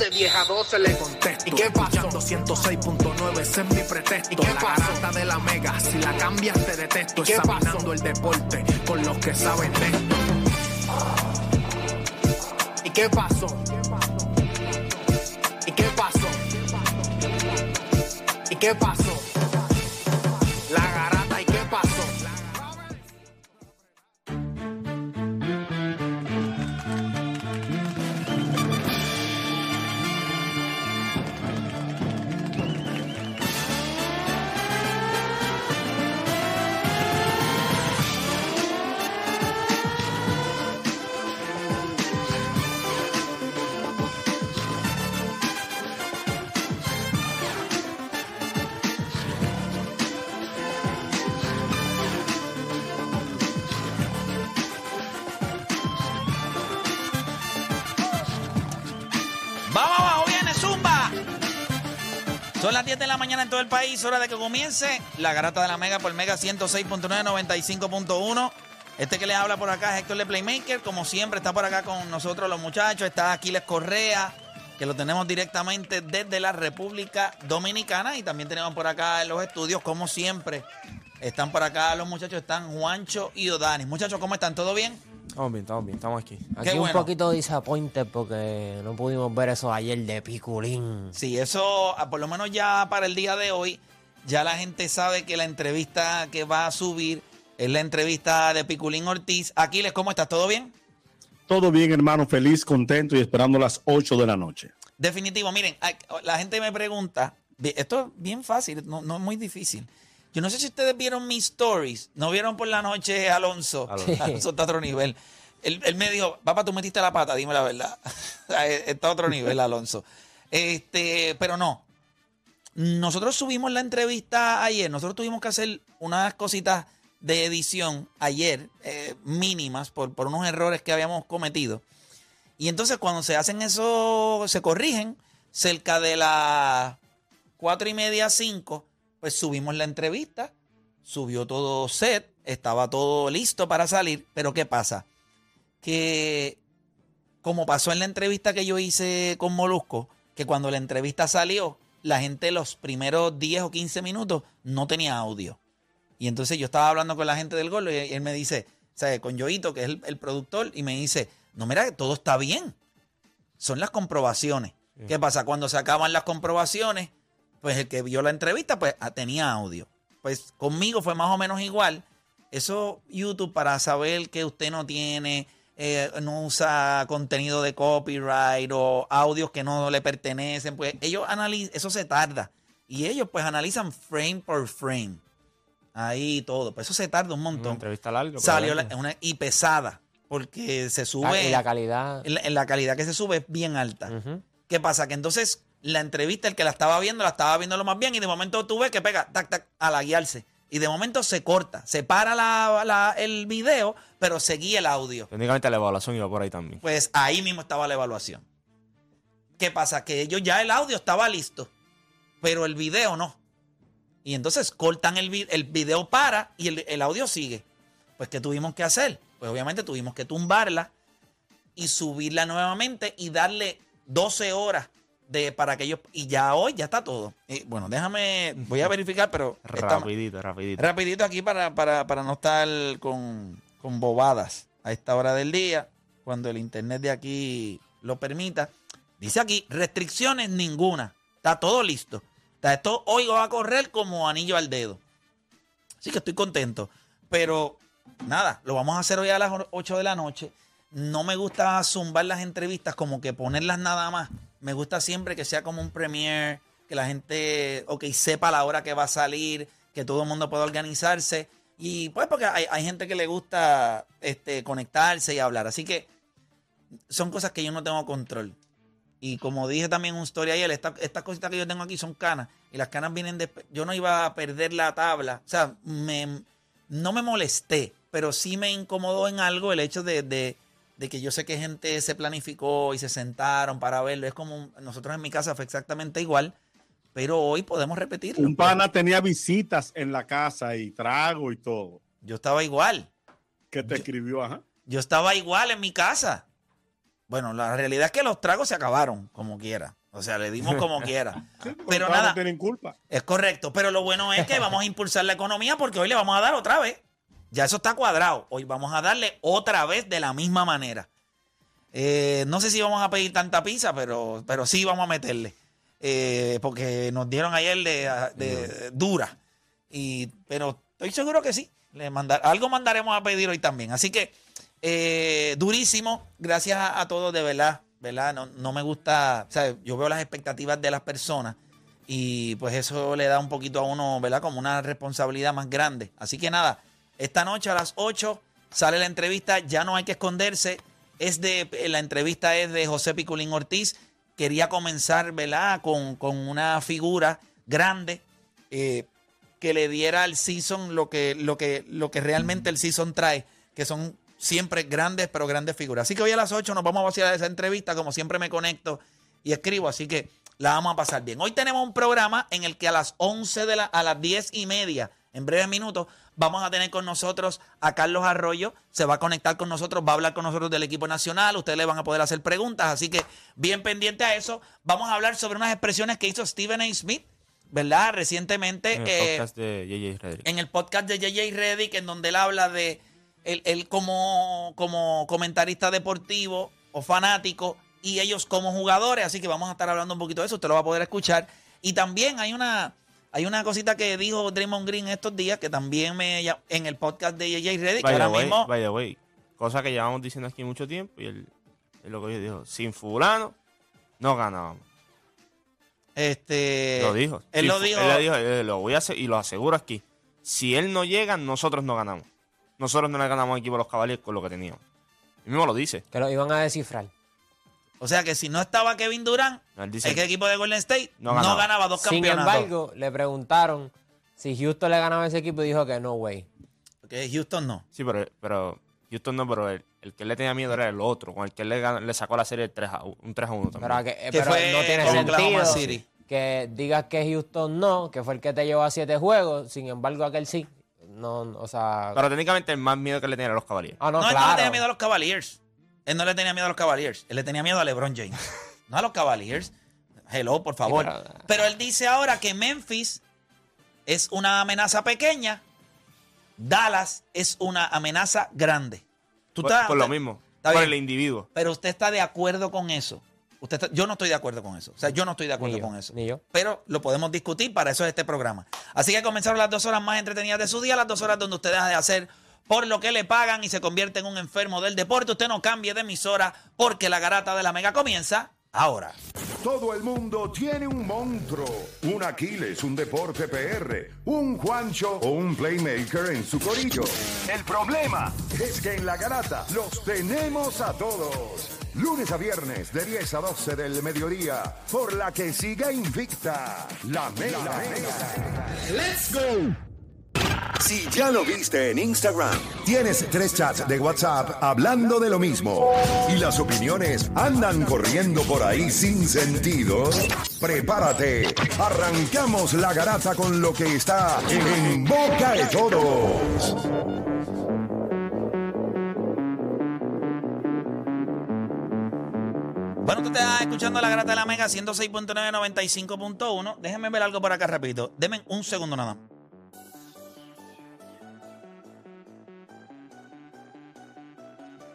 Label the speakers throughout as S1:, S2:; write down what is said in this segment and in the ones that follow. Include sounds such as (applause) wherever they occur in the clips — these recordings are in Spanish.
S1: de vieja 12 le contesto, ¿y qué pasó? 106.9, ese es mi pretexto, ¿y qué la garata de la mega, si la cambias te detesto, examinando el deporte con los que saben de esto. ¿Y qué pasó? ¿Y qué pasó? ¿Y qué pasó? La
S2: Son las 10 de la mañana en todo el país, hora de que comience la garata de la Mega por Mega 106.9, 95.1. Este que les habla por acá es Héctor de Playmaker, como siempre está por acá con nosotros los muchachos, está Aquiles Correa, que lo tenemos directamente desde la República Dominicana y también tenemos por acá en los estudios, como siempre, están por acá los muchachos, están Juancho y Odanis. Muchachos, ¿cómo están? ¿Todo bien?
S3: Estamos bien, estamos bien, estamos aquí.
S4: Aquí
S2: bueno.
S4: un poquito disappointed porque no pudimos ver eso ayer de Piculín.
S2: Sí, eso, ah, por lo menos ya para el día de hoy, ya la gente sabe que la entrevista que va a subir es la entrevista de Piculín Ortiz. Aquiles, ¿cómo estás? ¿Todo bien?
S5: Todo bien, hermano, feliz, contento y esperando las 8 de la noche.
S2: Definitivo, miren, la gente me pregunta, esto es bien fácil, no, no es muy difícil. Yo no sé si ustedes vieron mis stories, no vieron por la noche Alonso, (laughs) Alonso está a otro nivel. Él, él me dijo, papá, tú metiste la pata, dime la verdad. (laughs) está a otro nivel, Alonso. Este, pero no. Nosotros subimos la entrevista ayer, nosotros tuvimos que hacer unas cositas de edición ayer, eh, mínimas, por, por unos errores que habíamos cometido. Y entonces cuando se hacen eso, se corrigen, cerca de las cuatro y media, cinco, pues subimos la entrevista, subió todo set, estaba todo listo para salir, pero ¿qué pasa? Que como pasó en la entrevista que yo hice con Molusco, que cuando la entrevista salió, la gente los primeros 10 o 15 minutos no tenía audio. Y entonces yo estaba hablando con la gente del gol y él me dice, o sea, con Yoito, que es el, el productor, y me dice, no, mira, todo está bien. Son las comprobaciones. ¿Qué pasa? Cuando se acaban las comprobaciones, pues el que vio la entrevista, pues ah, tenía audio. Pues conmigo fue más o menos igual. Eso YouTube para saber que usted no tiene, eh, no usa contenido de copyright o audios que no le pertenecen, pues ellos analizan, eso se tarda. Y ellos pues analizan frame por frame. Ahí todo. Pues eso se tarda un
S3: Una
S2: montón.
S3: entrevista larga.
S2: Salió la- una, y pesada. Porque se
S4: Ah,
S2: sube.
S4: y la calidad.
S2: la, la calidad que se sube es bien alta. ¿Qué pasa? Que entonces la entrevista, el que la estaba viendo, la estaba viendo lo más bien y de momento tú ves que pega, tac, tac, a la guiarse. Y de momento se corta, se para la- la- el video, pero seguía el audio.
S3: Técnicamente la evaluación iba por ahí también.
S2: Pues ahí mismo estaba la evaluación. ¿Qué pasa? Que ellos ya el audio estaba listo, pero el video no. Y entonces cortan el, el video para y el, el audio sigue. Pues ¿qué tuvimos que hacer? Pues obviamente tuvimos que tumbarla y subirla nuevamente y darle 12 horas de para que ellos y ya hoy ya está todo. Y, bueno, déjame voy a verificar, pero está-
S3: Rapidito, rapidito.
S2: Rapidito aquí para, para, para no estar con, con bobadas a esta hora del día, cuando el internet de aquí lo permita. Dice aquí, restricciones ninguna. Está todo listo. Está esto hoy va a correr como anillo al dedo. Así que estoy contento. Pero nada, lo vamos a hacer hoy a las 8 de la noche. No me gusta zumbar las entrevistas, como que ponerlas nada más. Me gusta siempre que sea como un premiere, que la gente, ok, sepa la hora que va a salir, que todo el mundo pueda organizarse. Y pues porque hay, hay gente que le gusta este, conectarse y hablar. Así que son cosas que yo no tengo control. Y como dije también en un story ayer, esta- estas cositas que yo tengo aquí son canas. Y las canas vienen de... Yo no iba a perder la tabla. O sea, me, no me molesté, pero sí me incomodó en algo el hecho de, de- de que yo sé que gente se planificó y se sentaron para verlo. Es como nosotros en mi casa fue exactamente igual, pero hoy podemos repetirlo.
S5: Un pana tenía visitas en la casa y trago y todo.
S2: Yo estaba igual.
S5: Que te escribió, ajá.
S2: Yo estaba igual en mi casa. Bueno, la realidad es que los tragos se acabaron, como quiera. O sea, le dimos como (laughs) quiera. Pero nada,
S5: no tienen culpa.
S2: es correcto. Pero lo bueno es que vamos a impulsar la economía porque hoy le vamos a dar otra vez. Ya eso está cuadrado. Hoy vamos a darle otra vez de la misma manera. Eh, no sé si vamos a pedir tanta pizza, pero, pero sí vamos a meterle. Eh, porque nos dieron ayer de, de dura. Y, pero estoy seguro que sí. Le mandar, algo mandaremos a pedir hoy también. Así que, eh, durísimo. Gracias a, a todos, de verdad. ¿verdad? No, no me gusta. O sea, yo veo las expectativas de las personas. Y pues eso le da un poquito a uno, ¿verdad? Como una responsabilidad más grande. Así que nada, esta noche a las 8 sale la entrevista. Ya no hay que esconderse. Es de, la entrevista es de José Piculín Ortiz. Quería comenzar, ¿verdad? Con, con una figura grande eh, que le diera al season lo que, lo, que, lo que realmente el season trae, que son siempre grandes, pero grandes figuras. Así que hoy a las 8 nos vamos a vaciar esa entrevista. Como siempre me conecto y escribo, así que la vamos a pasar bien. Hoy tenemos un programa en el que a las 11 de la, a las 10 y media, en breves minutos, vamos a tener con nosotros a Carlos Arroyo. Se va a conectar con nosotros, va a hablar con nosotros del equipo nacional. Ustedes le van a poder hacer preguntas, así que bien pendiente a eso. Vamos a hablar sobre unas expresiones que hizo Stephen A. Smith, ¿verdad? Recientemente.
S3: En el
S2: eh,
S3: podcast de JJ Reddick.
S2: en el podcast de JJ Reddick, en donde él habla de él, él como, como comentarista deportivo o fanático y ellos como jugadores. Así que vamos a estar hablando un poquito de eso. Usted lo va a poder escuchar. Y también hay una, hay una cosita que dijo Draymond Green estos días que también me en el podcast de JJ Reddick. que ahora
S3: way,
S2: mismo.
S3: by the way, cosa que llevamos diciendo aquí mucho tiempo y él, él lo que dijo, sin fulano no ganábamos.
S2: Este,
S3: lo dijo.
S2: Él lo dijo.
S3: Él lo dijo, eh, lo voy a hacer y lo aseguro aquí. Si él no llega, nosotros no ganamos. Nosotros no le ganamos al equipo a los Cavaliers con lo que teníamos. Él mismo lo dice.
S4: Que lo iban a descifrar.
S2: O sea que si no estaba Kevin Durant, el equipo de Golden State
S3: No
S2: no
S3: ganaba.
S2: dos
S4: Sin
S2: campeonatos.
S4: embargo, le preguntaron si Houston le ganaba a ese equipo y dijo que no, way.
S2: Porque Houston no.
S3: Sí, pero, pero Houston no, pero el, el que él le tenía miedo era el otro, con el que él le, sacó la serie 3 a, un 3 a 1 también.
S4: Pero, que, eh,
S2: Que
S4: pero
S2: fue
S4: no tiene sentido
S2: City.
S4: que digas que Houston no, que fue el que te llevó a siete juegos, sin embargo aquel sí. No, o sea...
S3: Pero técnicamente el más miedo que le tenía a los Cavaliers.
S4: ah, no,
S2: No, él no
S4: claro.
S2: le tenía miedo a los Cavaliers. Él no le tenía miedo a los Cavaliers. Él le tenía miedo a LeBron James. no a los Cavaliers. Hello, por favor.
S4: pero-
S2: pero, él dice ahora que Memphis es una amenaza pequeña. Dallas es una amenaza grande. ¿Tú
S3: por,
S2: estás-
S3: por lo mismo.
S2: está
S3: por
S2: bien.
S3: el individuo.
S2: Pero usted está de acuerdo con eso. Usted está- yo no estoy de acuerdo con eso. O sea, yo no estoy de acuerdo
S4: Ni yo,
S2: con eso.
S4: ni yo.
S2: Pero lo podemos discutir, para eso es este programa. Así que comenzaron las dos horas más entretenidas de su día, las dos horas donde usted deja de hacer por lo que le pagan y se convierte en un enfermo del deporte. Usted no cambie de emisora porque la garata de la mega comienza ahora.
S6: Todo el mundo tiene un monstruo, un Aquiles, un deporte PR, un Juancho o un playmaker en su corillo. El problema es que en la garata los tenemos a todos. Lunes a viernes de 10 a 12 del mediodía, por la que siga invicta la mega. ¡Let's go! Si ya lo viste en Instagram, tienes tres chats de WhatsApp hablando de lo mismo y las opiniones andan corriendo por ahí sin sentido, prepárate. Arrancamos la garata con lo que está en boca de todos.
S2: Bueno, tú estás escuchando la grata de la Mega 106.9, 95.1. Déjenme ver algo por acá rapidito. Denme un segundo nada más.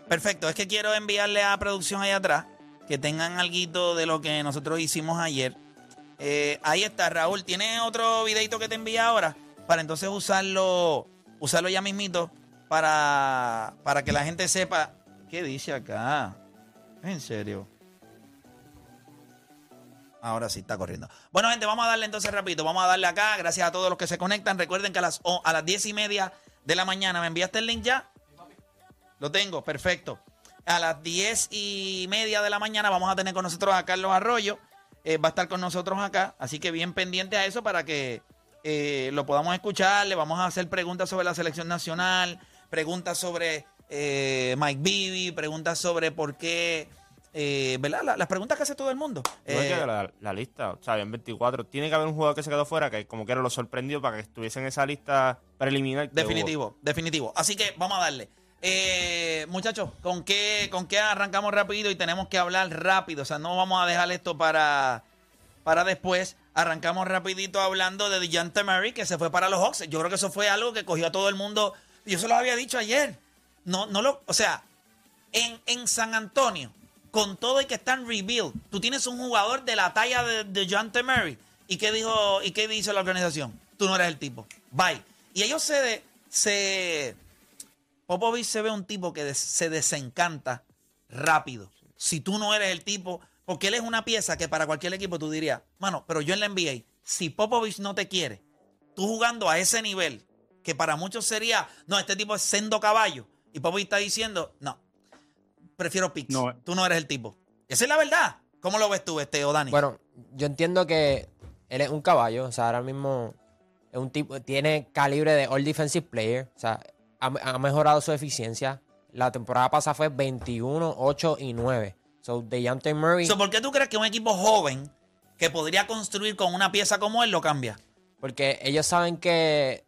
S2: Perfecto, es que quiero enviarle a producción ahí atrás que tengan algo de lo que nosotros hicimos ayer. Eh, ahí está, Raúl. ¿Tiene otro videito que te envía ahora? Para entonces usarlo, usarlo ya mismito para, para que la gente sepa qué dice acá. En serio. Ahora sí está corriendo. Bueno, gente, vamos a darle entonces rapidito. Vamos a darle acá. Gracias a todos los que se conectan. Recuerden que a las, a las diez y media de la mañana me enviaste el link ya. Lo tengo, perfecto. A las diez y media de la mañana vamos a tener con nosotros a Carlos Arroyo. Eh, va a estar con nosotros acá. Así que bien pendiente a eso para que eh, lo podamos escuchar. Le vamos a hacer preguntas sobre la selección nacional, preguntas sobre eh, Mike Bibi, preguntas sobre por qué. Eh, ¿Verdad? La- las preguntas que hace todo el mundo.
S3: No
S2: Eh,
S3: que la, la lista, o sea, en 24. Tiene que haber un jugador que se quedó fuera que como quiera lo sorprendió para que estuviese en esa lista preliminar. que
S2: Definitivo, definitivo. Así que vamos a darle. Eh, muchachos, ¿con qué, ¿con qué arrancamos rápido y tenemos que hablar rápido? O sea, no vamos a dejar esto para, para después. Arrancamos rapidito hablando de DeJounte Murray, que se fue para los Hawks. Yo creo que eso fue algo que cogió a todo el mundo. Yo se lo había dicho ayer. No, no lo, o sea, en, en San Antonio, con todo y que está en tú tienes un jugador de la talla de, de John. Murray. ¿Y qué dijo, y qué dice la organización? Tú no eres el tipo. Bye. Y ellos se, se Popovich se ve un tipo que des- se desencanta rápido. Si tú no eres el tipo, porque él es una pieza que para cualquier equipo tú dirías, mano, pero yo en la NBA, si Popovich no te quiere, tú jugando a ese nivel, que para muchos sería, no, este tipo es sendo caballo, y Popovich está diciendo, no, prefiero picks.
S5: No.
S2: Tú no eres el tipo. Esa es la verdad. ¿Cómo lo ves tú, este, Odani?
S4: Bueno, yo entiendo que él es un caballo, o sea, ahora mismo es un tipo, tiene calibre de All Defensive Player, o sea, ha, ha mejorado su eficiencia. La temporada pasada fue 21, 8 y 9. So, DeJounte Murray,
S2: So, ¿Por qué tú crees que un equipo joven que podría construir con una pieza como él lo cambia?
S4: porque ellos saben que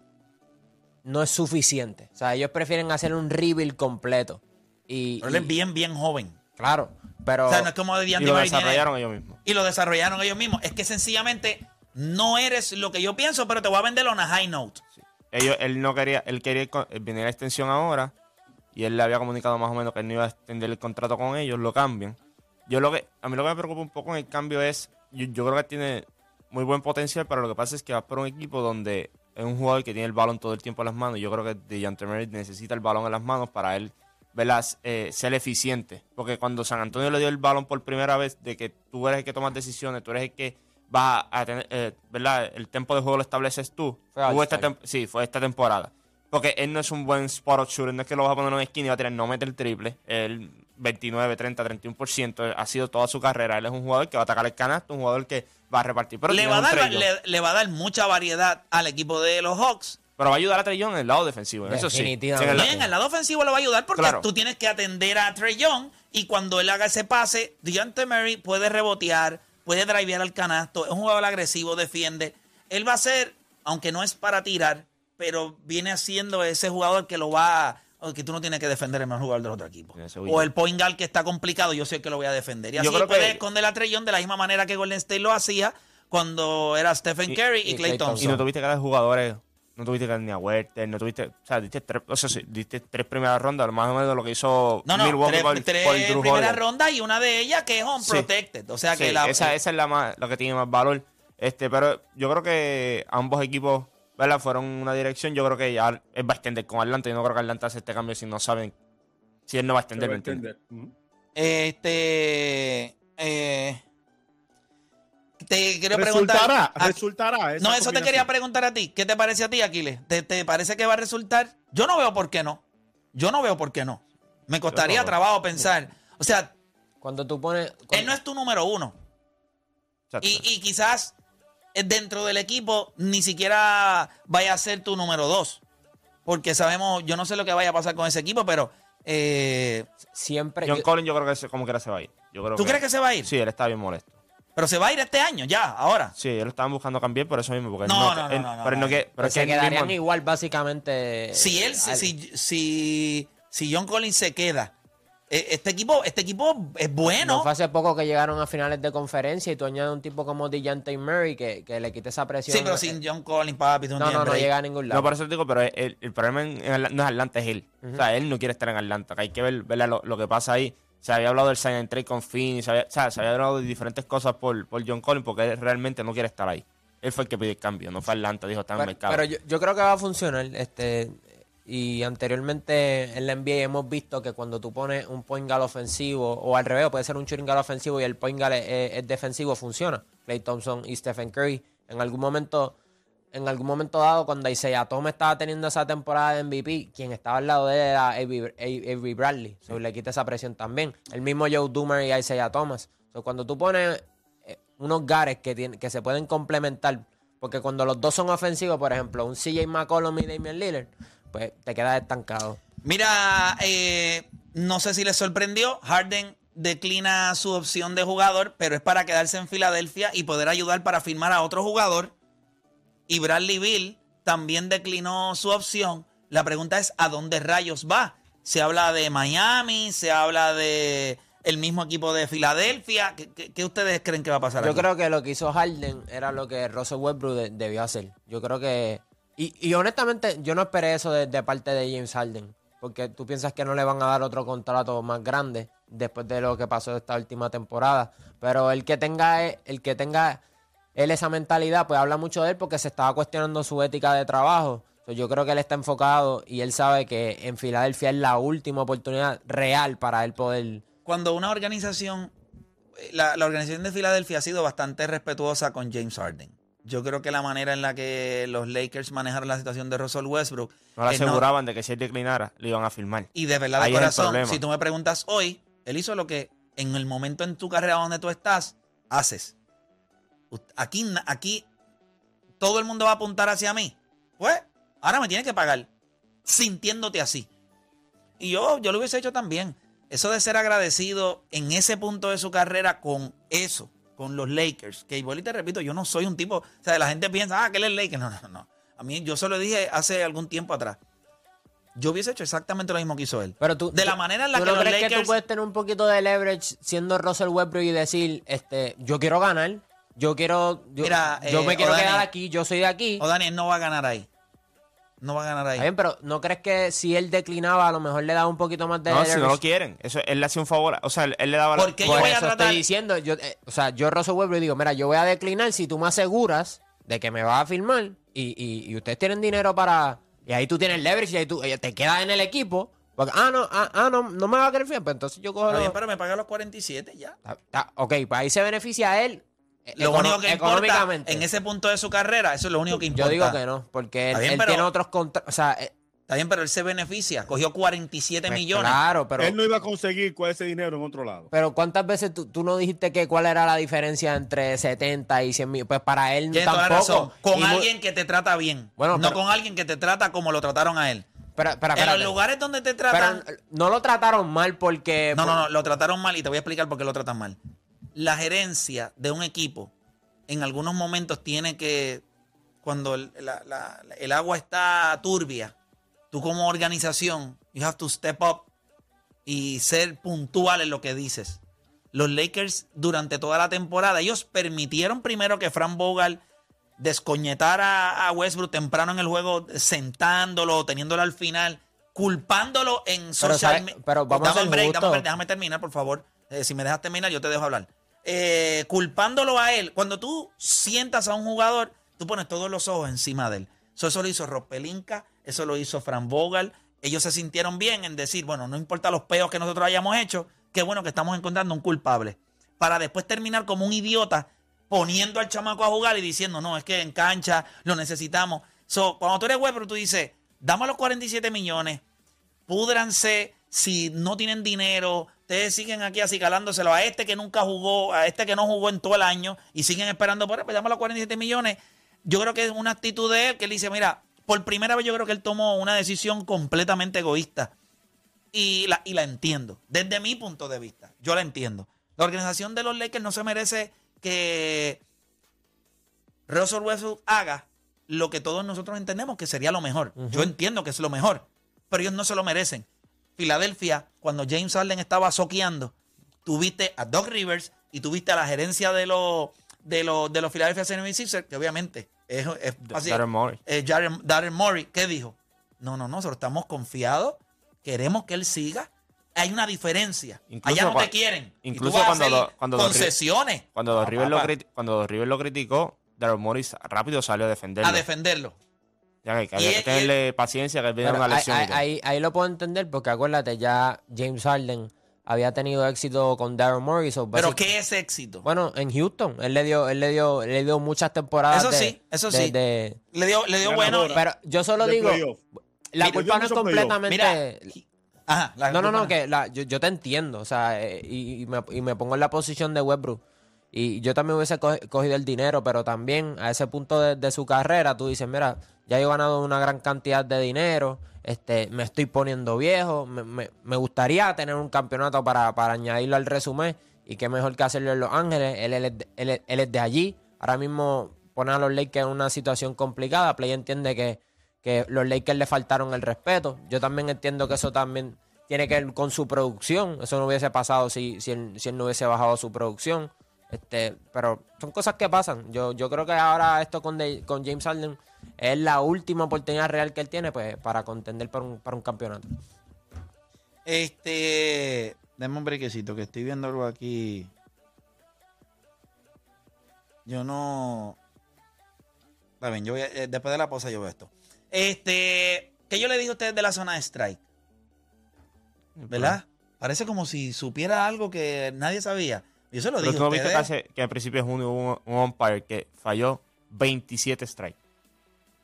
S4: no es suficiente. O sea, ellos prefieren hacer un rebuild completo. Y,
S2: Pero él es bien, bien joven.
S4: Claro, pero...
S2: O sea, no es como de
S3: Y lo
S2: tiene-
S3: desarrollaron ellos mismos.
S2: y lo desarrollaron ellos mismos. Es que sencillamente no eres lo que yo pienso, pero te voy a venderlo a high note.
S3: Ellos, él no quería, él quería ir con- él venía la extensión ahora y él le había comunicado más o menos que él no iba a extender el contrato con ellos, lo cambian. Yo lo que, a mí lo que me preocupa un poco en el cambio es, yo, yo creo que tiene muy buen potencial, pero lo que pasa es que va por un equipo donde es un jugador que tiene el balón todo el tiempo en las manos. Yo creo que DeJounte Murray necesita el balón en las manos para él. Eh, ser eficiente. Porque cuando San Antonio le dio el balón por primera vez, de que tú eres el que tomas decisiones, tú eres el que vas a tener, eh, ¿verdad? El tiempo de juego lo estableces tú.
S4: Fue
S3: esta sí, fue esta temporada. Porque él no es un buen spot shooter, no es que lo vas a poner en una esquina y va a tener no mete el triple. El 29, 30, 31% ha sido toda su carrera. Él es un jugador que va a atacar el canasto, un jugador que va a repartir. Pero,
S2: Le va, a dar,
S3: Trae Young.
S2: le, le va a dar mucha variedad al equipo de los Hawks.
S3: Pero va a ayudar a Trey Young en el lado defensivo. Eso sí. En el-
S2: Bien, lado ofensivo le va a ayudar porque
S3: Claro.
S2: tú tienes que atender a Trey Young y cuando él haga ese pase, DeJounte Murray puede rebotear, puede drivear al canasto, es un jugador agresivo, defiende. Él va a ser, aunque no es para tirar, pero viene haciendo ese jugador que lo va o que tú no tienes que defender el mejor jugador del otro equipo. O el point guard que está complicado, yo sé que lo voy a defender. Y así puede esconder a Young de la misma manera que Golden State lo hacía cuando era Stephen
S3: Y-
S2: Curry y,
S4: y
S2: Clay
S4: Klay
S2: Thompson.
S3: Y no tuviste que dar jugadores, no tuviste que dar ni a Werther, no tuviste, o sea, diste tres, o sea, sí, diste tres primeras rondas, más o menos lo que hizo
S2: No, no,
S3: Milwaukee
S2: tres,
S3: por,
S2: tres primeras rondas y una de ellas que es unprotected. O sea que
S3: Sí,
S2: la,
S3: esa, esa es la más, la que tiene más valor. Este, pero yo creo que ambos equipos, ¿verdad? Fueron en una dirección. Yo creo que ya él va a extender con Atlanta. Yo no creo que Atlanta hace este cambio si no saben si él no va a extender.
S5: va a.
S2: Este. eh, te quiero preguntar.
S5: Resultará,
S2: Ah,
S5: resultará. esa
S2: no, eso te quería preguntar a ti. ¿Qué te parece a ti, Aquiles? ¿Te, te parece que va a resultar? Yo no veo por qué no. Yo no veo por qué no. Me costaría
S3: no.
S2: trabajo pensar. O sea,
S4: Cuando tú pones...
S2: él no es tu número uno. Y, y quizás eh, dentro del equipo ni siquiera vaya a ser tu número dos. porque sabemos, yo no sé lo que vaya a pasar con ese equipo, pero eh,
S4: Siempre.
S3: John
S4: yo-
S3: Collins yo creo que como quiera se va a ir. Yo creo
S2: ¿tú crees que se va a ir?
S3: Sí, él está bien molesto.
S2: Pero se va a ir este año, ya, ahora.
S3: Sí, él lo estaban buscando cambiar por eso mismo. Porque
S2: No, no, no,
S3: él-
S2: no, no,
S3: pero
S2: no.
S3: pero
S4: se
S3: que
S4: quedarían
S3: mismo-
S4: igual, básicamente.
S2: Si él, si, si, si, si John Collins se queda, eh, este equipo, este equipo es bueno.
S4: No fue hace poco que llegaron a finales de conferencia y tú añades un tipo como DeJounte Murray que, que le quite esa presión.
S2: sí, pero sin John Collins, papi, tú no,
S4: No, no, llega a ningún lado.
S3: No, por eso te digo, pero el, el problema en, en no es Atlanta, es él. O sea, él no quiere estar en Atlanta. que hay que ver, ver lo, lo que pasa ahí. Se había hablado del sign and trade con Finn, se había, o sea, se había hablado de diferentes cosas por, por John Collins porque él realmente no quiere estar ahí. Él fue el que pidió el cambio, no fue Atlanta, dijo, está en el mercado.
S4: pero yo, yo creo que va a funcionar. Este, y anteriormente en la NBA hemos visto que cuando tú pones un point guard ofensivo, o al revés, puede ser un shooting guard ofensivo y el point guard es, es- es defensivo, funciona. Clay Thompson y Stephen Curry. En algún momento, en algún momento dado, cuando Isaiah Thomas estaba teniendo esa temporada de MVP, quien estaba al lado de él era Avery, Bradley. So, le quita esa presión también. El mismo Joe Doomer y Isaiah Thomas. Cuando tú pones eh, unos gares que, que se pueden complementar. Porque cuando los dos son ofensivos, por ejemplo, un CJ McCollum y Damian Lillard, pues te quedas estancado.
S2: Mira, eh, no sé si les sorprendió, Harden declina su opción de jugador, pero es para quedarse en Filadelfia y poder ayudar para firmar a otro jugador. Y Bradley Bill también declinó su opción. La pregunta es, ¿a dónde rayos va? Se habla de Miami, se habla de el mismo equipo de Filadelfia. ¿Qué, qué- qué ustedes creen que va a pasar
S4: Yo
S2: aquí?
S4: creo que lo que hizo Harden era lo que Russell Westbrook de- debió hacer. Yo creo que... Y, y honestamente, yo no esperé eso de, de parte de James Harden. Porque tú piensas que no le van a dar otro contrato más grande después de lo que pasó esta última temporada. Pero el que tenga, el que tenga él esa mentalidad, pues habla mucho de él porque se estaba cuestionando su ética de trabajo. Yo creo que él está enfocado y él sabe que en Filadelfia es la última oportunidad real para él poder...
S2: Cuando una organización, eh, la, la organización de Filadelfia ha sido bastante respetuosa con James Harden. Yo creo que la manera en la que los Lakers manejaron la situación de Russell Westbrook.
S3: no le
S2: eh, no-
S3: aseguraban de que si él declinara, le iban a firmar.
S2: y de verdad, de corazón, si tú me preguntas hoy, él hizo lo que en el momento en tu carrera donde tú estás, haces. Aquí, aquí todo el mundo va a apuntar hacia mí. Pues, ahora me tienes que pagar sintiéndote así. Y yo, yo lo hubiese hecho también. Eso de ser agradecido en ese punto de su carrera con eso, con los Lakers. Que igual y te repito, yo no soy un tipo. O sea, la gente piensa, ah, que él es Lakers. No, no, no. A mí, yo se lo dije hace algún tiempo atrás. Yo hubiese hecho exactamente lo mismo que hizo él.
S4: Pero tú,
S2: de la manera en la
S4: ¿tú
S2: que
S4: no
S2: los
S4: crees que tú puedes tener un poquito de leverage siendo Russell Westbrook y decir, este, yo quiero ganar, yo quiero, yo,
S2: Mira,
S4: yo
S2: eh,
S4: me quiero
S2: O'Dani-
S4: quedar aquí, yo soy de aquí.
S2: O Daniel no va a ganar ahí. No va a ganar ahí.
S4: Bien, pero ¿no crees que si él declinaba a lo mejor le daba un poquito más de
S3: No, si no lo quieren. Eso, él le hacía un favor. O sea, él, él le daba la-
S2: ¿Por qué yo
S4: Por
S2: voy a
S4: eso
S2: tratar?
S4: estoy diciendo, yo, eh, o sea, yo Russell Westbrook digo, mira, yo voy a declinar si tú me aseguras de que me vas a firmar y, y- y ustedes tienen dinero para... Y ahí tú tienes leverage y ahí tú eh, te quedas en el equipo. Porque, ah, no, ah, ah, no, no me va a querer firmar, pues entonces yo cojo...
S2: Está
S4: los-
S2: bien, pero me paga los 47 ya.
S4: Está- ok, pues ahí se beneficia a él eh,
S2: Lo
S4: econo-
S2: único que importa
S4: económicamente.
S2: en ese punto de su carrera, eso es lo único que importa.
S4: Yo digo que no, porque él,
S2: Está bien,
S4: él
S2: pero-
S4: tiene otros contratos. O sea, eh,
S2: Está bien, pero él se beneficia. Cogió 47
S4: pues,
S2: millones.
S4: Claro, pero,
S5: Él no iba a conseguir con ese dinero en otro lado.
S4: pero ¿cuántas veces tú, tú no dijiste que cuál era la diferencia entre 70 y 100 mil? Pues para él
S2: Tienes
S4: tampoco.
S2: toda la razón. Con
S4: Y
S2: alguien que te trata bien.
S4: Bueno,
S2: no
S4: pero-
S2: con alguien que te trata como lo trataron a él.
S4: Pero, pero,
S2: en los lugares donde te
S4: Pero
S2: tratan.
S4: no lo trataron mal porque.
S2: no, no, no, lo trataron mal y te voy a explicar por qué lo tratan mal. La gerencia de un equipo en algunos momentos tiene que, cuando el, la- la- el agua está turbia, tú como organización, you have to step up y ser puntual en lo que dices. Los Lakers durante toda la temporada, ellos permitieron primero que Frank Vogel descoñetara a Westbrook temprano en el juego, sentándolo, teniéndolo al final, culpándolo en social media.
S4: pero vamos a
S2: break, break, déjame terminar, por favor. Eh, si me dejas terminar, yo te dejo hablar. Eh, culpándolo a él. Cuando tú sientas a un jugador, tú pones todos los ojos encima de él. So, eso lo hizo Ropelinka, eso lo hizo Fran Vogel. Ellos se sintieron bien en decir, bueno, no importa los peos que nosotros hayamos hecho, qué bueno que estamos encontrando un culpable. Para después terminar como un idiota poniendo al chamaco a jugar y diciendo, no, es que en cancha lo necesitamos. So, cuando tú eres web, tú dices, dame los 47 millones, púdranse si no tienen dinero. Ustedes siguen aquí acicalándoselo a este que nunca jugó, a este que no jugó en todo el año y siguen esperando por él. Pues los 47 millones. Yo creo que es una actitud de él que él dice, mira, Por primera vez yo creo que él tomó una decisión completamente egoísta. Y la, y la entiendo. Desde mi punto de vista. Yo la entiendo. La organización de los Lakers no se merece que Russell Westbrook haga lo que todos nosotros entendemos que sería lo mejor. Yo entiendo que es lo mejor. Pero ellos no se lo merecen. Filadelfia, cuando James Harden estaba soqueando, tuviste a Doc Rivers y tuviste a la gerencia de los de los de los Philadelphia 76ers, que obviamente es, es así,
S3: Morey.
S2: eh, Darren- Darren ¿qué dijo? No, no, no, nosotros estamos confiados, queremos que él siga. Hay una diferencia.
S3: Incluso
S2: Allá no te quieren.
S3: Incluso cuando lo- cuando los
S2: concesiones
S3: Cuando Doc
S2: Ah,
S3: Rivers lo, cuando criticó, Daryl Morris rápido salió a defenderlo.
S2: a defenderlo.
S3: Ya que, había que tenerle paciencia, que él viene una
S4: ahí,
S3: lesión.
S4: ahí- ahí- ahí lo puedo entender porque acuérdate, ya James Harden había tenido éxito con Darren Morris. so
S2: Pero ¿qué es éxito?
S4: Bueno, en Houston, él le dio, él le dio, él le dio muchas temporadas.
S2: Eso
S4: de-
S2: sí, eso
S4: de-
S2: sí.
S4: de-
S2: le dio, le dio bueno.
S4: Pero yo solo digo,
S5: playoff.
S4: la
S5: Mira,
S4: culpa no es completamente.
S2: Mira, ajá, la
S4: no, no, no, que la- yo, yo te entiendo, o sea, eh, y, y me, y me pongo en la posición de Westbrook. Y yo también hubiese co- cogido el dinero, pero también a ese punto de, su carrera, tú dices, mira, ya he ganado una gran cantidad de dinero, este, me estoy poniendo viejo, me, me- me gustaría tener un campeonato para, para añadirlo al resumen, y qué mejor que hacerlo en Los Ángeles, él, él él él es de allí, ahora mismo pone a los Lakers en una situación complicada, Play entiende que, que los Lakers le faltaron el respeto, yo también entiendo que eso también tiene que ver con su producción. Eso no hubiese pasado si, si, él, si él no hubiese bajado su producción. Este, pero son cosas que pasan. Yo, yo creo que ahora esto con, de- con James Harden es la última oportunidad real que él tiene pues, para contender para un, para un campeonato.
S2: Este. Dame un brequecito, que estoy viendo algo aquí. Yo no. Está bien, yo voy a- eh, después de la pausa yo veo esto. Este. ¿Qué yo le dije a ustedes de la zona de strike? ¿Verdad? Parece como si supiera algo que nadie sabía. Yo se lo
S3: Pero
S2: dije
S3: tú no viste que, hace- que a principios de junio hubo un, un umpire que falló 27 strikes.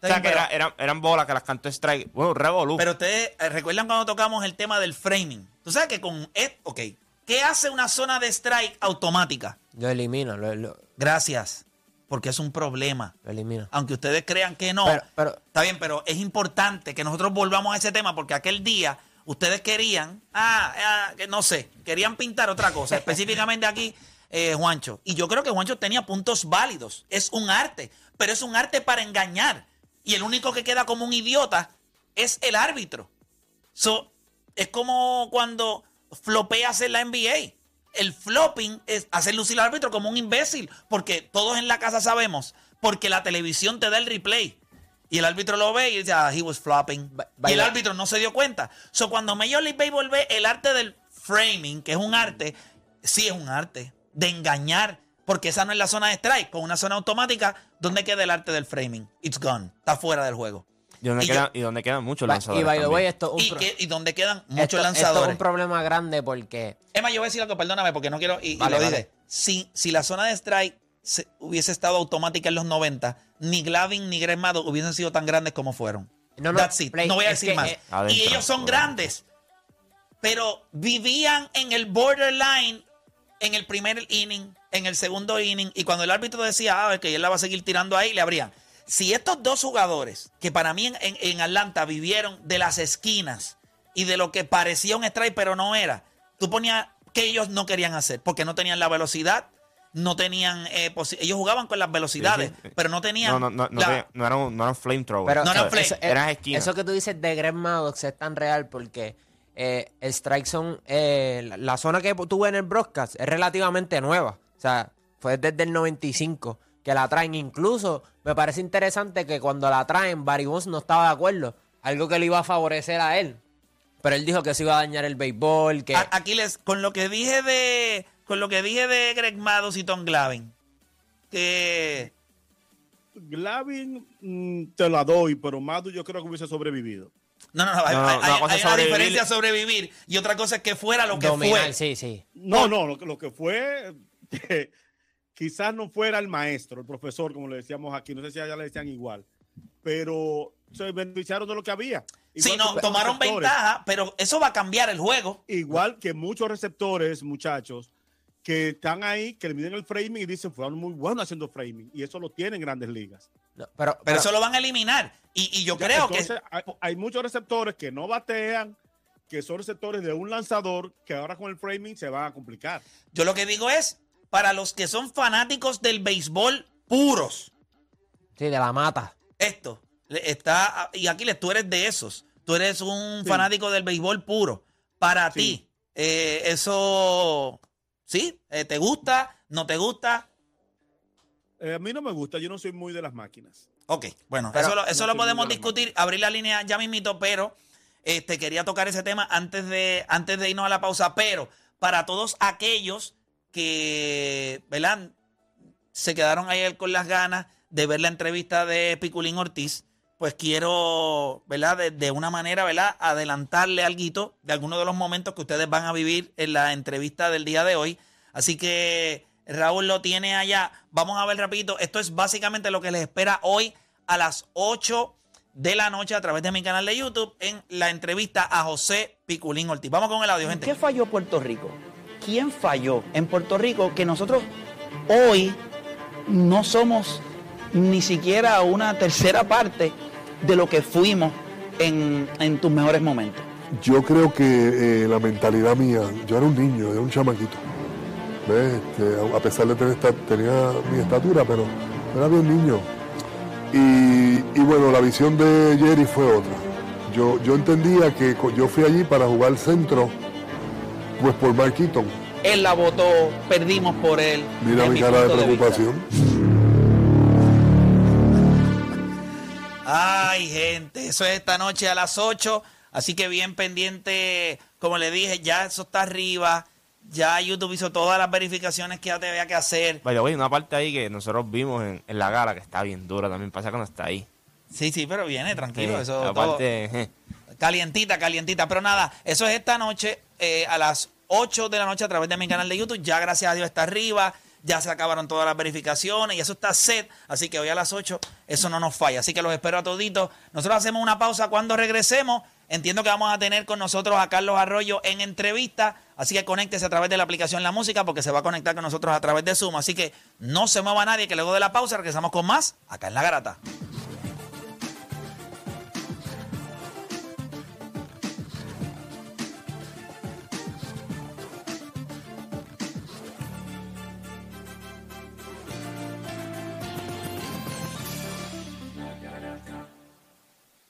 S3: O sea, que era- eran, eran bolas que las cantó strike. Bueno, revolú.
S2: Pero ustedes eh, recuerdan cuando tocamos el tema del framing. Tú sabes que con. et- Ok. ¿Qué hace una zona de strike automática?
S4: Lo elimina, lo, lo-
S2: Gracias. Porque es un problema.
S4: lo elimina.
S2: Aunque ustedes crean que no.
S4: Pero- pero-
S2: está bien, pero es importante que nosotros volvamos a ese tema porque aquel día ustedes querían, ah, ah, que no sé, querían pintar otra cosa, (laughs) específicamente aquí, eh, Juancho. Y yo creo que Juancho tenía puntos válidos. Es un arte, pero es un arte para engañar. Y el único que queda como un idiota es el árbitro. So, es como cuando flopeas en la NBA. El flopping es hacer lucir al árbitro como un imbécil, porque todos en la casa sabemos, porque la televisión te da el replay. Y el árbitro lo ve y dice, ah, he was flopping.
S4: Ba-
S2: y el árbitro no se dio cuenta. So, cuando Major League Baseball ve el arte del framing, que es un arte, sí es un arte, de engañar, porque esa no es la zona de strike. Con una zona automática, ¿dónde queda el arte del framing? It's gone. Está fuera del juego.
S3: y, donde
S2: y
S3: quedan,
S2: yo-
S3: y donde quedan muchos lanzadores.
S4: y by the way, esto es un,
S2: Y, que, y donde quedan
S4: esto-
S2: muchos
S4: esto es
S2: lanzadores.
S4: un problema grande porque
S2: Emma, yo voy a decir algo, perdóname, porque no quiero. Y, y
S4: Vale,
S2: lo
S4: vale.
S2: dije. Si, si la zona de strike se- hubiese estado automática en los 90, ni Glavin ni Greg Maddux hubiesen sido tan grandes como fueron.
S4: No, no,
S2: That's it.
S4: Play,
S2: no voy a decir
S4: que,
S2: más.
S4: eh,
S3: Adentro,
S2: y ellos son grandes. Pero vivían en el borderline en el primer inning, en el segundo inning, y cuando el árbitro decía, ah, que él la va a seguir tirando ahí, le abrían. Si estos dos jugadores, que para mí en, en- en Atlanta vivieron de las esquinas y de lo que parecía un strike, pero no era, tú ponías que ellos no querían hacer, porque no tenían la velocidad, no tenían, eh, ellos jugaban con las velocidades,
S3: Sí, sí.
S2: pero no tenían...
S3: No, no, no, no,
S2: la-
S3: te- no eran, no eran flamethrowers.
S4: Pero
S2: No eran flame.
S4: eso,
S3: eran
S4: eh,
S3: esquinas.
S4: eso que tú dices de Greg Maddox es tan real porque eh, el strike zone, eh, la, la zona que tuve en el broadcast es relativamente nueva. O sea, fue desde el 95 que la traen. Incluso me parece interesante que cuando la traen, Barry Bonds no estaba de acuerdo. Algo que le iba a favorecer a él. Pero él dijo que se iba a dañar el béisbol, que...
S2: A- Aquiles, con lo que dije de con lo que dije de Greg Maddux y Tom Glavin, que
S5: Glavin mm, te la doy, pero Madu yo creo que hubiese sobrevivido.
S2: no, no, no, hay,
S3: No, no,
S2: hay-
S3: una
S2: hay- diferencia sobrevivir y otra cosa es que fuera lo que
S4: dominar,
S2: fue.
S4: sí, sí.
S5: No, no, lo, que- lo que fue, (laughs) quizás no fuera el maestro, el profesor, como le decíamos aquí, no sé si allá le decían igual, pero se beneficiaron de lo que había.
S2: Sí,
S5: Igual
S2: no,
S5: que muchos
S2: tomaron
S5: receptores.
S2: ventaja, pero eso va a cambiar el juego.
S5: Igual que muchos receptores, muchachos, que están ahí, que le miden el framing y dicen, fueron muy buenos haciendo framing, y eso lo tienen grandes ligas.
S4: No, pero,
S2: Pero
S4: pero-
S2: eso lo van a eliminar. Y, y yo creo que...
S5: Hay, hay muchos receptores que no batean, que son receptores de un lanzador, que ahora con el framing se van a complicar.
S2: Yo lo que digo es, para los que son fanáticos del béisbol puros,
S4: sí, de la mata.
S2: esto está, y Aquiles, tú eres de esos. Tú eres un
S5: Sí.
S2: fanático del béisbol puro. Para
S5: Sí.
S2: ti, eh, eso, ¿sí? Eh, ¿Te gusta? ¿No te gusta?
S5: Eh, a mí no me gusta, yo no soy muy de las máquinas.
S2: Ok, bueno,
S4: Pero-
S2: eso lo, eso
S5: No
S2: lo
S5: estoy
S2: podemos discutir, abrir la línea ya mismito, pero este, quería tocar ese tema antes de, antes de irnos a la pausa, pero para todos aquellos que, ¿verdad? Se quedaron ayer con las ganas de ver la entrevista de Piculín Ortiz, pues quiero, ¿verdad? De, una manera, ¿verdad? Adelantarle algo de algunos de los momentos que ustedes van a vivir en la entrevista del día de hoy. Así que Raúl lo tiene allá. Vamos a ver rapidito. Esto es básicamente lo que les espera hoy a las 8 de la noche a través de mi canal de YouTube en la entrevista a José Piculín Ortiz. Vamos con el audio,
S7: ¿En qué
S2: gente.
S7: falló Puerto Rico? ¿Quién falló en Puerto Rico que nosotros hoy no somos ni siquiera una tercera parte de lo que fuimos en, en tus mejores momentos?
S8: Yo creo que eh, la mentalidad mía, yo era un niño, era un chamaquito. ¿Ves? Este, a- pesar de tener esta- tenía mi estatura, pero era bien niño. Y, y bueno, la visión de Jerry fue otra. Yo, yo entendía que yo fui allí para jugar centro, pues por Mark Eaton.
S7: Él la votó, perdimos por él.
S8: Mira mi cara de
S7: vista.
S2: Ay, gente, eso es esta noche a las 8. Así que bien pendiente, como le dije, ya eso está arriba. Ya YouTube hizo todas las verificaciones que ya te había que hacer.
S3: Vaya, güey, una parte ahí que nosotros vimos en, en la gala que está bien dura también pasa cuando está ahí.
S2: Sí, sí, pero viene, tranquilo.
S3: Sí,
S2: eso todo-
S3: je,
S2: Calientita, calientita. Pero nada, eso es esta noche eh, a las 8 de la noche a través de mi canal de YouTube. Ya gracias a Dios está arriba. Ya se acabaron todas las verificaciones y eso está set. Así que hoy a las 8 eso no nos falla. Así que los espero a toditos. Nosotros hacemos una pausa cuando regresemos. Entiendo que vamos a tener con nosotros a Carlos Arroyo en entrevista. Así que conéctese a través de la aplicación La Música porque se va a conectar con nosotros a través de Zoom. Así que no se mueva nadie que luego de la pausa regresamos con más acá en La Garata.